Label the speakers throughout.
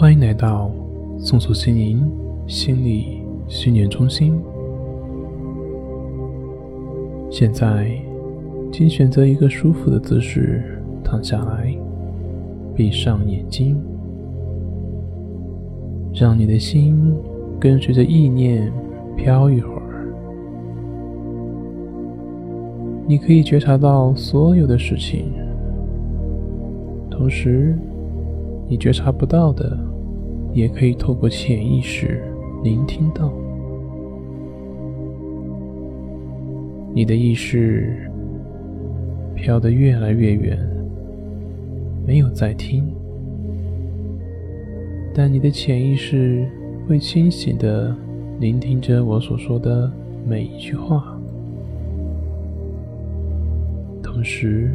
Speaker 1: 欢迎来到松鼠心灵心理训练中心。现在，请选择一个舒服的姿势躺下来，闭上眼睛，让你的心跟随着意念飘一会儿。你可以觉察到所有的事情，同时，你觉察不到的。也可以透过潜意识聆听到，你的意识飘得越来越远，没有在听，但你的潜意识会清醒的聆听着我所说的每一句话，同时，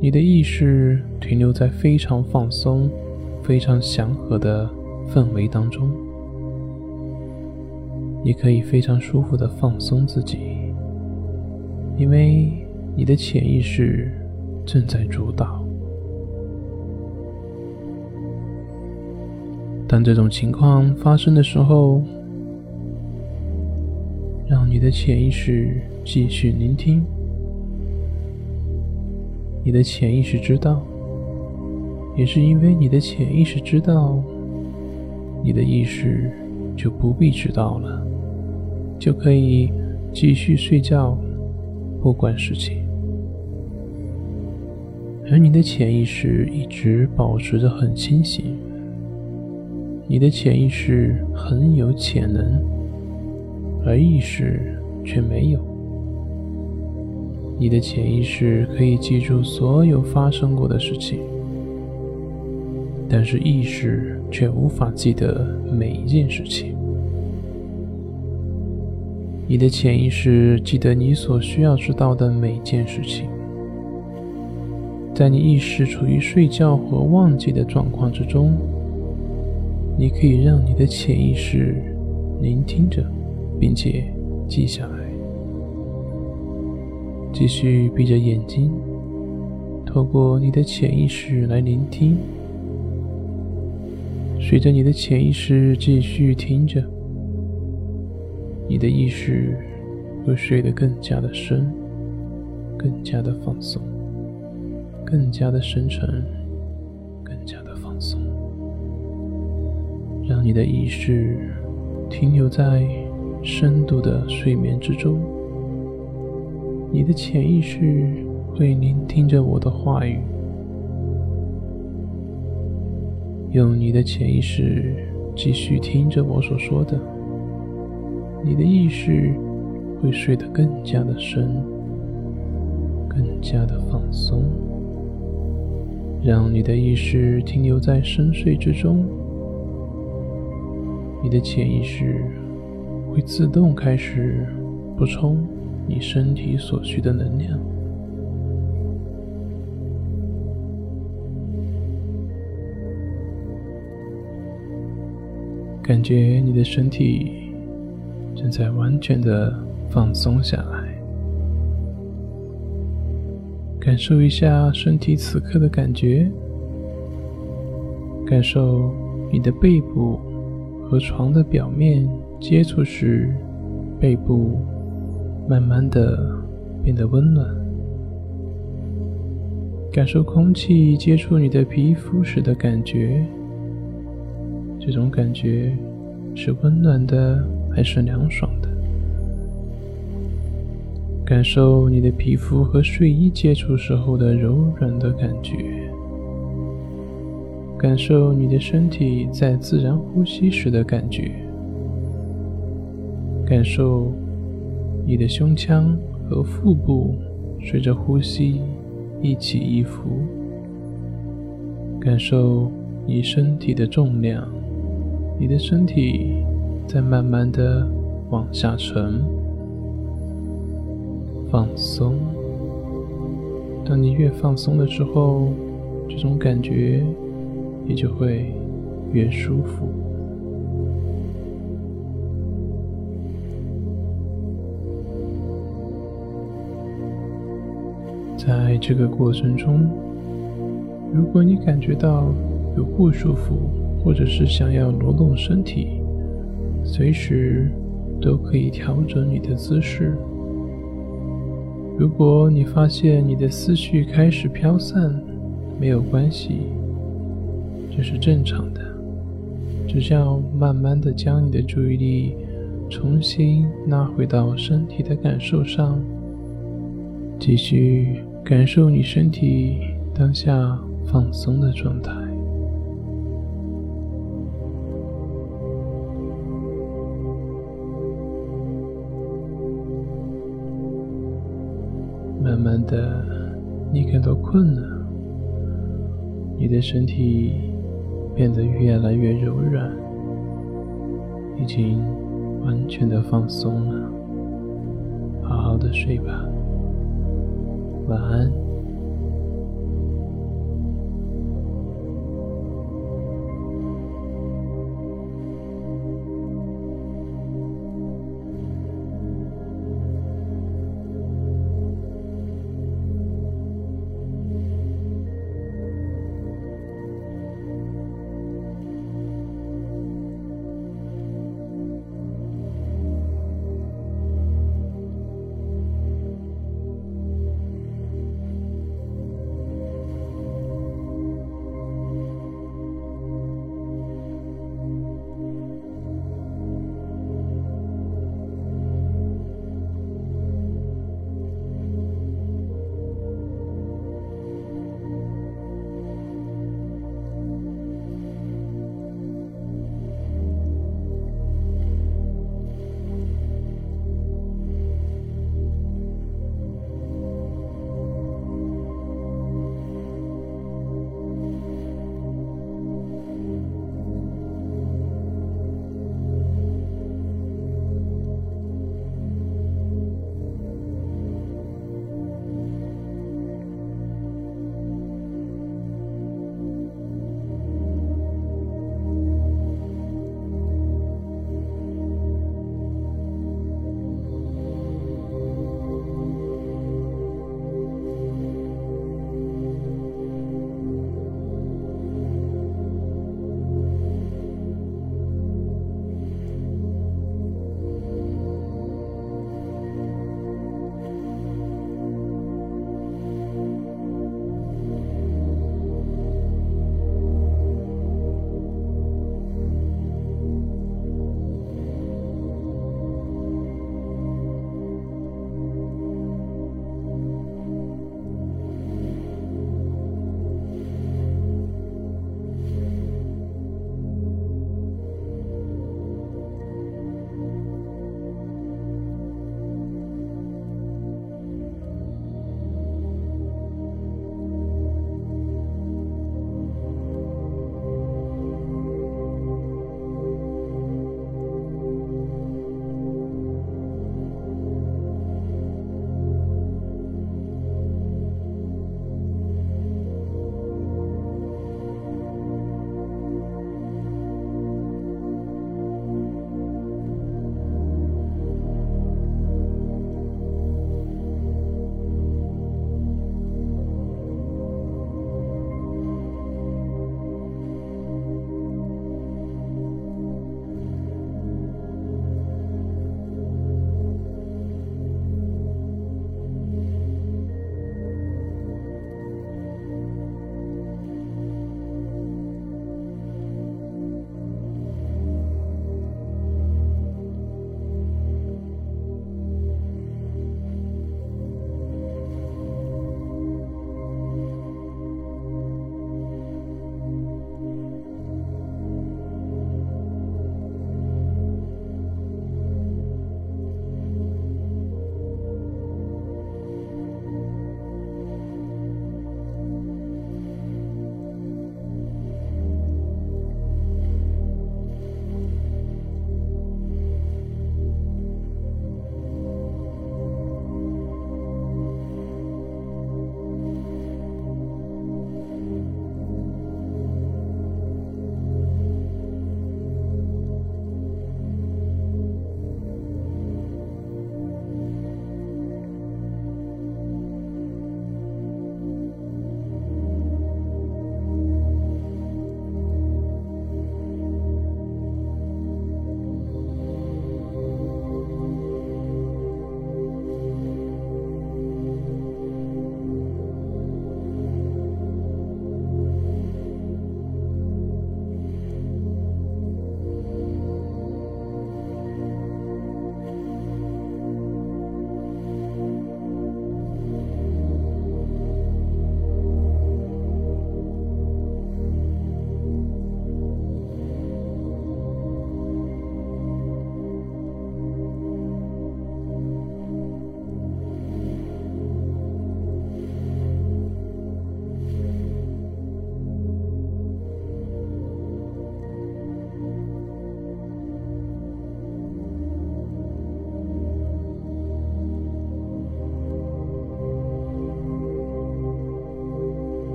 Speaker 1: 你的意识停留在非常放松。非常祥和的氛围当中，你可以非常舒服的放松自己，因为你的潜意识正在主导。当这种情况发生的时候，让你的潜意识继续聆听，你的潜意识知道。也是因为你的潜意识知道，你的意识就不必知道了，就可以继续睡觉，不管事情。而你的潜意识一直保持着很清醒，你的潜意识很有潜能，而意识却没有。你的潜意识可以记住所有发生过的事情。但是意识却无法记得每一件事情。你的潜意识记得你所需要知道的每件事情。在你意识处于睡觉和忘记的状况之中，你可以让你的潜意识聆听着，并且记下来。继续闭着眼睛，透过你的潜意识来聆听。随着你的潜意识继续听着，你的意识会睡得更加的深，更加的放松，更加的深沉，更加的放松。让你的意识停留在深度的睡眠之中。你的潜意识会聆听着我的话语。用你的潜意识继续听着我所说的，你的意识会睡得更加的深，更加的放松。让你的意识停留在深睡之中，你的潜意识会自动开始补充你身体所需的能量。感觉你的身体正在完全的放松下来，感受一下身体此刻的感觉，感受你的背部和床的表面接触时，背部慢慢的变得温暖，感受空气接触你的皮肤时的感觉。这种感觉是温暖的还是凉爽的？感受你的皮肤和睡衣接触时候的柔软的感觉，感受你的身体在自然呼吸时的感觉，感受你的胸腔和腹部随着呼吸一起一伏，感受你身体的重量。你的身体在慢慢的往下沉，放松。当你越放松的时候，这种感觉也就会越舒服。在这个过程中，如果你感觉到有不舒服，或者是想要挪动身体，随时都可以调整你的姿势。如果你发现你的思绪开始飘散，没有关系，这是正常的。只需要慢慢的将你的注意力重新拉回到身体的感受上，继续感受你身体当下放松的状态。慢慢的，你感到困了，你的身体变得越来越柔软，已经完全的放松了，好好的睡吧，晚安。